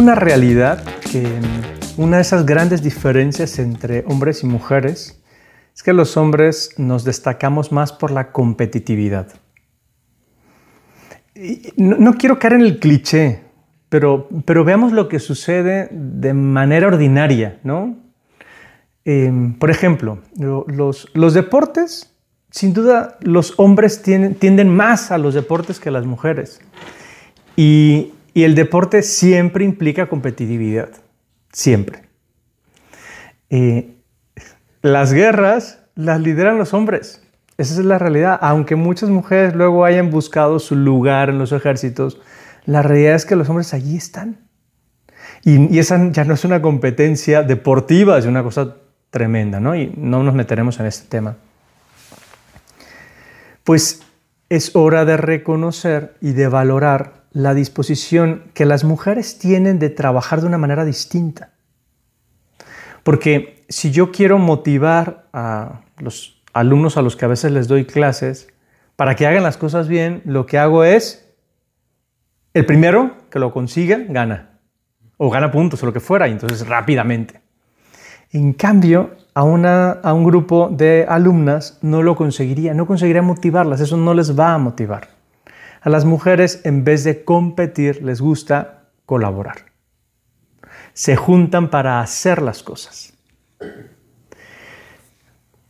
una realidad que una de esas grandes diferencias entre hombres y mujeres es que los hombres nos destacamos más por la competitividad. no, quiero caer en el cliché, pero, pero, veamos lo que sucede de manera ordinaria, ¿no? Em, por ejemplo, los, los, deportes, sin duda, los hombres tienden más a los deportes que las mujeres. Y, y el deporte siempre implica competitividad, siempre. Eh, las guerras las lideran los hombres, esa es la realidad. Aunque muchas mujeres luego hayan buscado su lugar en los ejércitos, la realidad es que los hombres allí están. Y, esa ya no es una competencia deportiva, es una cosa tremenda, ¿no? Y no nos meteremos en este tema. Pues es hora de reconocer y de valorar la disposición que las mujeres tienen de trabajar de una manera distinta. Porque si yo quiero motivar a los alumnos a los que a veces les doy clases para que hagan las cosas bien, lo que hago es, el primero que lo consiga, gana. O gana puntos o lo que fuera, y entonces rápidamente. En cambio, a, una, a un grupo de alumnas no lo conseguiría, no conseguiría motivarlas, eso no les va a motivar. A las mujeres, en vez de competir, les gusta colaborar. Se juntan para hacer las cosas.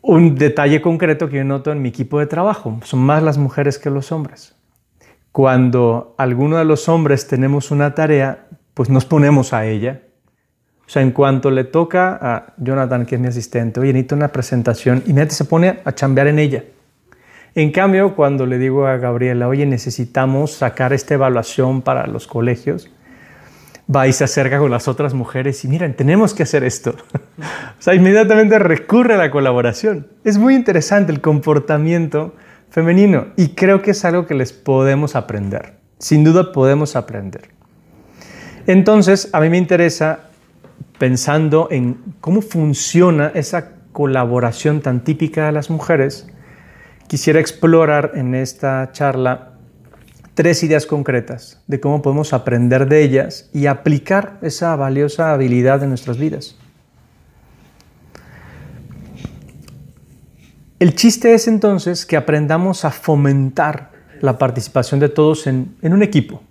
Un detalle concreto que yo noto en mi equipo de trabajo, son más las mujeres que los hombres. Cuando alguno de los hombres tenemos una tarea, pues nos ponemos a ella. O sea, en cuanto le toca a Jonathan, que es mi asistente, oye, necesito una presentación, inmediatamente se pone a chambear en ella. En cambio, cuando le digo a Gabriela, oye, necesitamos sacar esta evaluación para los colegios, va y se acerca con las otras mujeres y miren, tenemos que hacer esto. o sea, inmediatamente recurre a la colaboración. Es muy interesante el comportamiento femenino y creo que es algo que les podemos aprender. Sin duda podemos aprender. Entonces, a mí me interesa pensando en cómo funciona esa colaboración tan típica de las mujeres, quisiera explorar en esta charla tres ideas concretas de cómo podemos aprender de ellas y aplicar esa valiosa habilidad en nuestras vidas. El chiste es entonces que aprendamos a fomentar la participación de todos en, en, un equipo.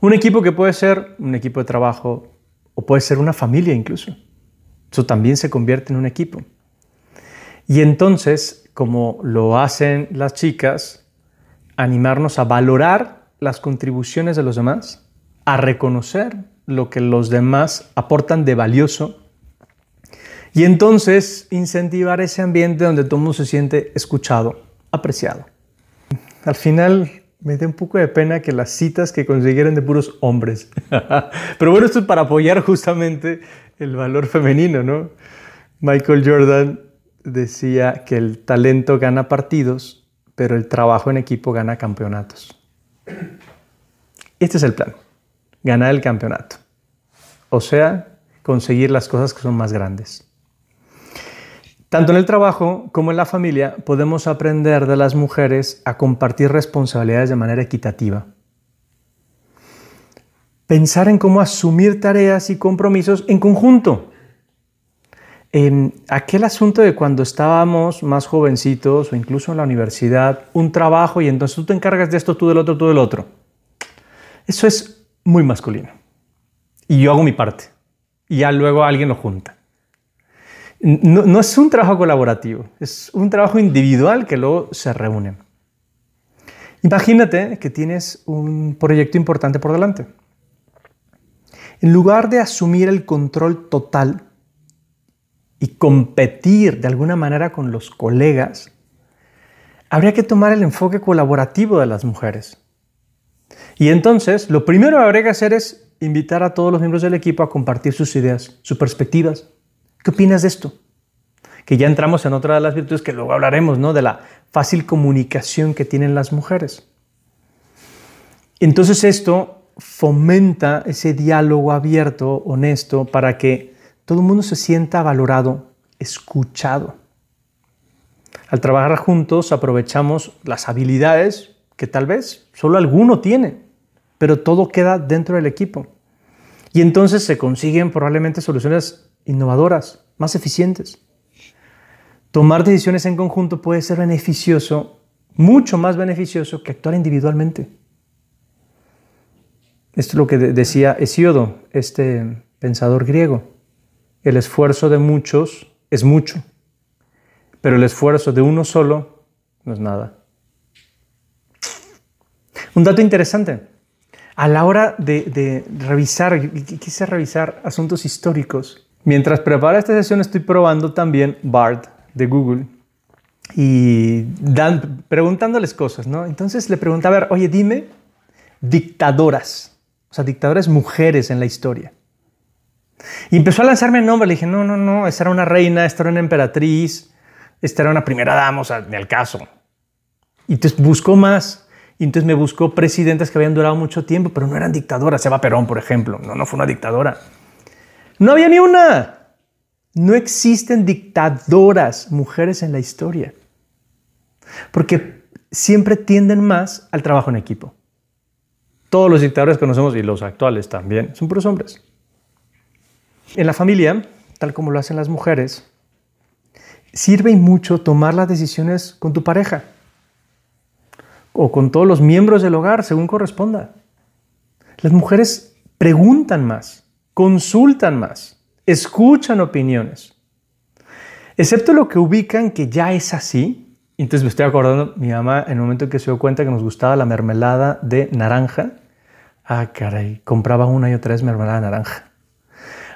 Un equipo que puede ser un equipo de trabajo o puede ser una familia incluso. Eso también se convierte en un equipo. Y entonces como lo hacen las chicas, animarnos a valorar las contribuciones de los demás, a reconocer lo que los demás aportan de valioso y entonces incentivar ese ambiente donde todo el mundo se siente escuchado, apreciado. Al final me da un poco de pena que las citas que consiguieran de puros hombres. Pero bueno, esto es para apoyar justamente el valor femenino, ¿no? Michael Jordan decía que el talento gana partidos, pero el trabajo en equipo gana campeonatos. Este es el plan, ganar el campeonato. O sea, conseguir las cosas que son más grandes. Tanto en el trabajo como en la familia podemos aprender de las mujeres a compartir responsabilidades de manera equitativa. Pensar en cómo asumir tareas y compromisos en conjunto aquel asunto de cuando estábamos más jovencitos o incluso en la universidad, un trabajo y entonces tú te encargas de esto, tú del otro, tú del otro. Eso es muy masculino. Y yo hago mi parte. Y ya luego alguien lo junta. No, no es un trabajo colaborativo, es un trabajo individual que luego se reúne. Imagínate que tienes un proyecto importante por delante. En lugar de asumir el control total y competir de alguna manera con los colegas, habría que tomar el enfoque colaborativo de las mujeres. Y entonces, lo primero que habría que hacer es invitar a todos los miembros del equipo a compartir sus ideas, sus perspectivas. ¿Qué opinas de esto? Que ya entramos en otra de las virtudes que luego hablaremos, ¿no? De la fácil comunicación que tienen las mujeres. Entonces esto fomenta ese diálogo abierto, honesto, para que todo el mundo se sienta valorado, escuchado. Al trabajar juntos aprovechamos las habilidades que tal vez solo alguno tiene, pero todo queda dentro del equipo. Y entonces se consiguen probablemente soluciones innovadoras, más eficientes. Tomar decisiones en conjunto puede ser beneficioso, mucho más beneficioso que actuar individualmente. Esto es lo que decía Hesíodo, este pensador griego. El esfuerzo de muchos es mucho, pero el esfuerzo de uno solo no es nada. Un dato interesante. A la hora de, revisar, quise revisar asuntos históricos. Mientras preparo esta sesión estoy probando también BARD de Google y dan, preguntándoles cosas, ¿no? Entonces le preguntaba, a ver, oye, dime dictadoras, o sea, dictadoras mujeres en la historia. Y empezó a lanzarme nombres, le dije, no, no, no, esta era una reina, esta era una emperatriz, esta era una primera dama, o sea, ni al caso. Y entonces buscó más. Y entonces me buscó presidentes que habían durado mucho tiempo, pero no eran dictadoras. Eva Perón, por ejemplo. No, no fue una dictadora. No había ni una. No existen dictadoras mujeres en la historia. Porque siempre tienden más al trabajo en equipo. Todos los dictadores que conocemos y los actuales también son puros hombres. En la familia, tal como lo hacen las mujeres, sirve mucho tomar las decisiones con tu pareja o con todos los miembros del hogar, según corresponda. Las mujeres preguntan más, consultan más, escuchan opiniones. Excepto lo que ubican que ya es así. Entonces me estoy acordando, mi mamá en el momento en que se dio cuenta que nos gustaba la mermelada de naranja, ah, caray, compraba una y otra vez mermelada de naranja.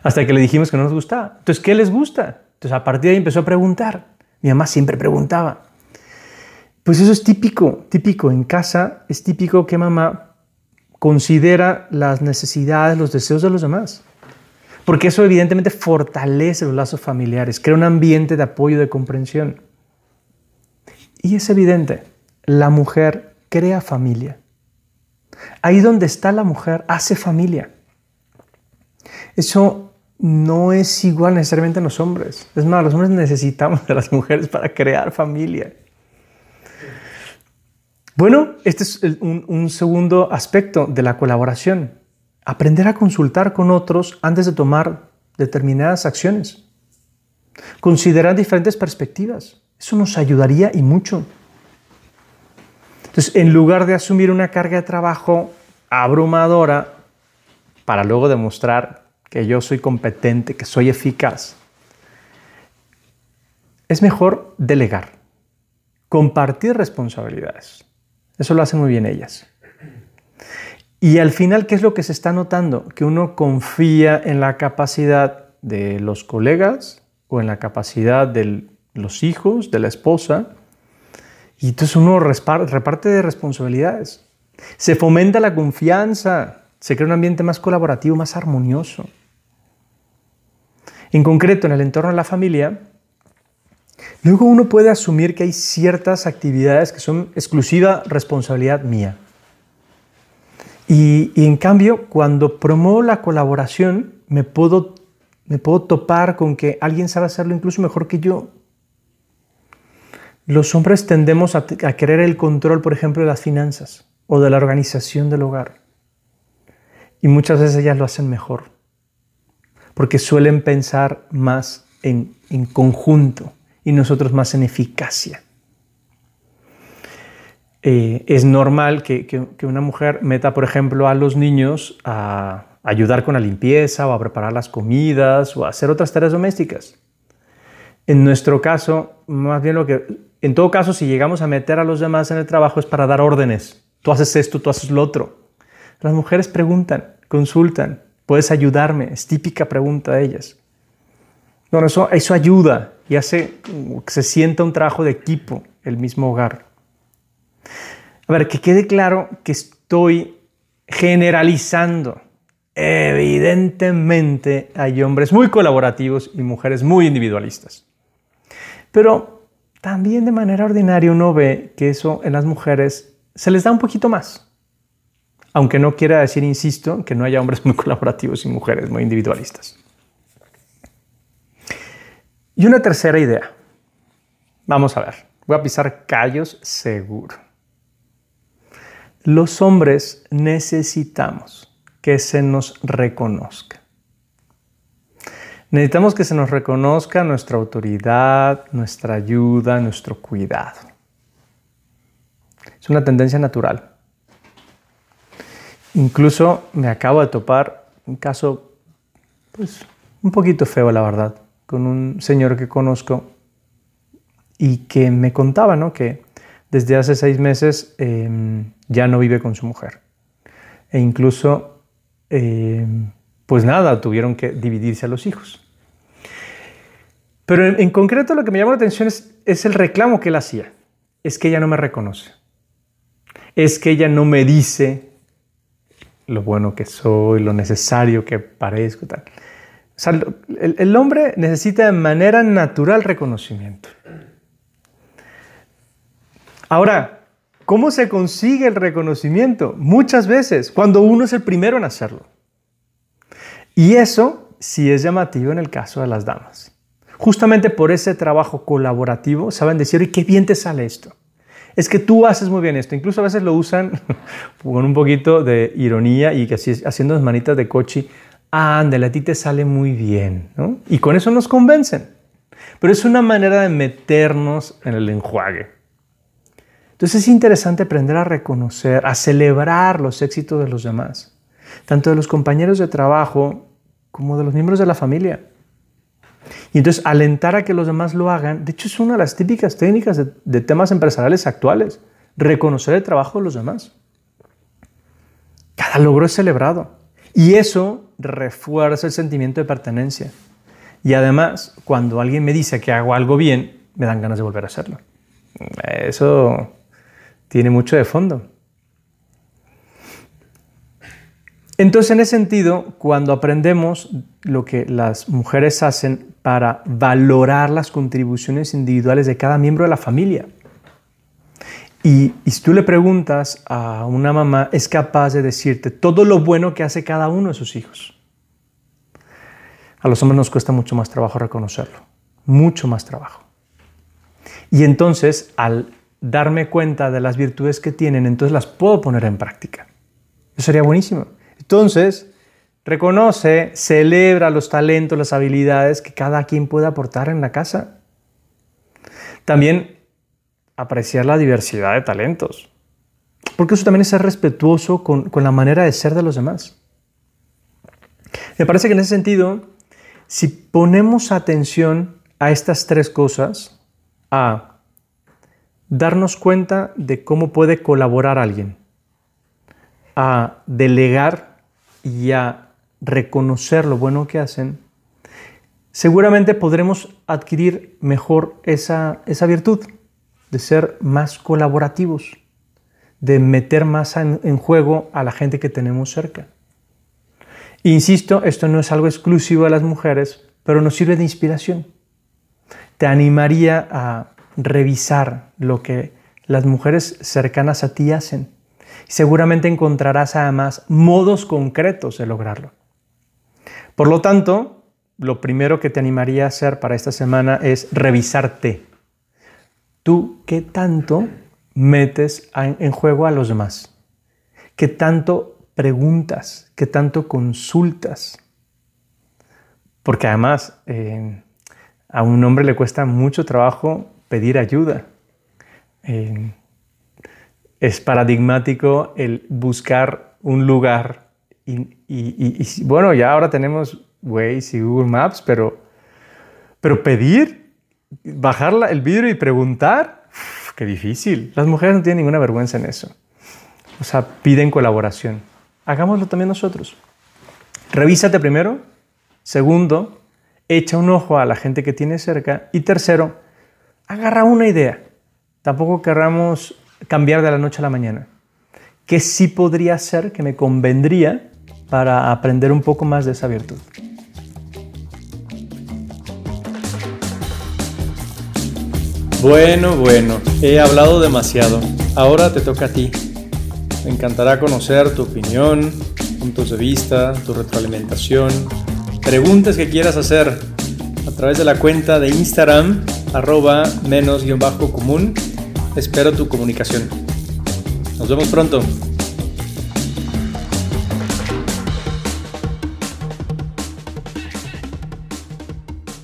Hasta que le dijimos que no nos gustaba. Entonces, ¿qué les gusta? Entonces, a partir de ahí empezó a preguntar. Mi mamá siempre preguntaba. Pues eso es típico, típico. En casa es típico que mamá considera las necesidades, los deseos de los demás. Porque eso evidentemente fortalece los lazos familiares, crea un ambiente de apoyo, de comprensión. Y es evidente, la mujer crea familia. Ahí donde está la mujer, hace familia. Eso no es igual necesariamente en los hombres. Es más, los hombres necesitamos de las mujeres para crear familia. Bueno, este es un, segundo aspecto de la colaboración. Aprender a consultar con otros antes de tomar determinadas acciones. Considerar diferentes perspectivas. Eso nos ayudaría y mucho. Entonces, en lugar de asumir una carga de trabajo abrumadora para luego demostrar que yo soy competente, que soy eficaz, es mejor delegar, compartir responsabilidades. Eso lo hacen muy bien ellas. Y al final, ¿qué es lo que se está notando? Que uno confía en la capacidad de los colegas o en la capacidad de los hijos, de la esposa, y entonces uno reparte de responsabilidades. Se fomenta la confianza, se crea un ambiente más colaborativo, más armonioso. En concreto, en el entorno de la familia, Luego uno puede asumir que hay ciertas actividades que son exclusiva responsabilidad mía. Y, en cambio, cuando promuevo la colaboración, me puedo, me puedo topar con que alguien sabe hacerlo incluso mejor que yo. Los hombres tendemos a querer el control, por ejemplo, de las finanzas o de la organización del hogar. Y muchas veces ellas lo hacen mejor, porque suelen pensar más en, en conjunto y nosotros más en eficacia. Eh, es normal que, una mujer meta, por ejemplo, a los niños a ayudar con la limpieza o a preparar las comidas o a hacer otras tareas domésticas. En nuestro caso, más bien lo que, en todo caso, si llegamos a meter a los demás en el trabajo es para dar órdenes. Tú haces esto, tú haces lo otro. Las mujeres preguntan, consultan, puedes ayudarme, es típica pregunta de ellas. Eso, eso ayuda y hace que se sienta un trabajo de equipo el mismo hogar. A ver, que quede claro que estoy generalizando. Evidentemente hay hombres muy colaborativos y mujeres muy individualistas. Pero también de manera ordinaria uno ve que eso en las mujeres se les da un poquito más. Aunque no quiera decir, insisto, que no haya hombres muy colaborativos y mujeres muy individualistas. Y una tercera idea. Vamos a ver. Voy a pisar callos seguro. Los hombres necesitamos que se nos reconozca. Necesitamos que se nos reconozca nuestra autoridad, nuestra ayuda, nuestro cuidado. Es una tendencia natural. Incluso me acabo de topar un caso, pues, un poquito feo, la verdad, con un señor que conozco y que me contaba, ¿no? Que desde hace seis meses em, ya no vive con su mujer. E incluso, em, pues nada, tuvieron que dividirse a los hijos. Pero en, concreto lo que me llamó la atención es, es el reclamo que él hacía. Es que ella no me reconoce. Es que ella no me dice lo bueno que soy, lo necesario que parezco. Tal. O sea, el, el hombre necesita de manera natural reconocimiento. Ahora, ¿cómo se consigue el reconocimiento? Muchas veces, cuando uno es el primero en hacerlo. Y eso sí es llamativo en el caso de las damas. Justamente por ese trabajo colaborativo saben decir, ¿y qué bien te sale esto? Es que tú haces muy bien esto. Incluso a veces lo usan con un poquito de ironía y que así haciendo manitas de cochi. Ándale, a ti te sale muy bien. Y con eso nos convencen. Pero es una manera de meternos en el enjuague. Entonces es interesante aprender a reconocer, a celebrar los éxitos de los demás, tanto de los compañeros de trabajo como de los miembros de la familia. Y entonces alentar a que los demás lo hagan, de hecho es una de las típicas técnicas de, temas empresariales actuales, reconocer el trabajo de los demás. Cada logro es celebrado y eso refuerza el sentimiento de pertenencia. Y además, cuando alguien me dice que hago algo bien, me dan ganas de volver a hacerlo. Eso tiene mucho de fondo. Entonces, en ese sentido, cuando aprendemos lo que las mujeres hacen para valorar las contribuciones individuales de cada miembro de la familia, y, si tú le preguntas a una mamá, es capaz de decirte todo lo bueno que hace cada uno de sus hijos. A los hombres nos cuesta mucho más trabajo reconocerlo, mucho más trabajo. Y entonces, al darme cuenta de las virtudes que tienen, entonces las puedo poner en práctica. Eso sería buenísimo. Entonces, reconoce, celebra los talentos, las habilidades que cada quien puede aportar en la casa. También apreciar la diversidad de talentos, porque eso también es ser respetuoso con, con la manera de ser de los demás. Me parece que en ese sentido, si ponemos atención a estas tres cosas, a darnos cuenta de cómo puede colaborar alguien, a delegar y a reconocer lo bueno que hacen, seguramente podremos adquirir mejor esa, virtud de ser más colaborativos, de meter más en, en juego a la gente que tenemos cerca. Insisto, esto no es algo exclusivo a las mujeres, pero nos sirve de inspiración. Te animaría a revisar lo que las mujeres cercanas a ti hacen Seguramente encontrarás además modos concretos de lograrlo. Por lo tanto, lo primero que te animaría a hacer para esta semana es revisarte. ¿Tú qué tanto metes en juego a los demás? ¿Qué tanto preguntas? ¿Qué tanto consultas? Porque además eh, a un hombre le cuesta mucho trabajo pedir ayuda. Eh, es paradigmático el buscar un lugar y, bueno, ya ahora tenemos Waze y Google Maps, pero, pero pedir, bajar el vidrio y preguntar, qué difícil. Las mujeres no tienen ninguna vergüenza en eso. O sea, piden colaboración. Hagámoslo también nosotros. Revísate primero. Segundo, echa un ojo a la gente que tienes cerca. Y tercero, agarra una idea. Tampoco querramos cambiar de la noche a la mañana? ¿Qué sí podría ser que me convendría para aprender un poco más de esa virtud? Bueno, bueno, he hablado demasiado. Ahora te toca a ti. Me encantará conocer tu opinión, puntos de vista, tu retroalimentación, preguntas que quieras hacer a través de la cuenta de Instagram arroba menos-común Espero tu comunicación. Nos vemos pronto.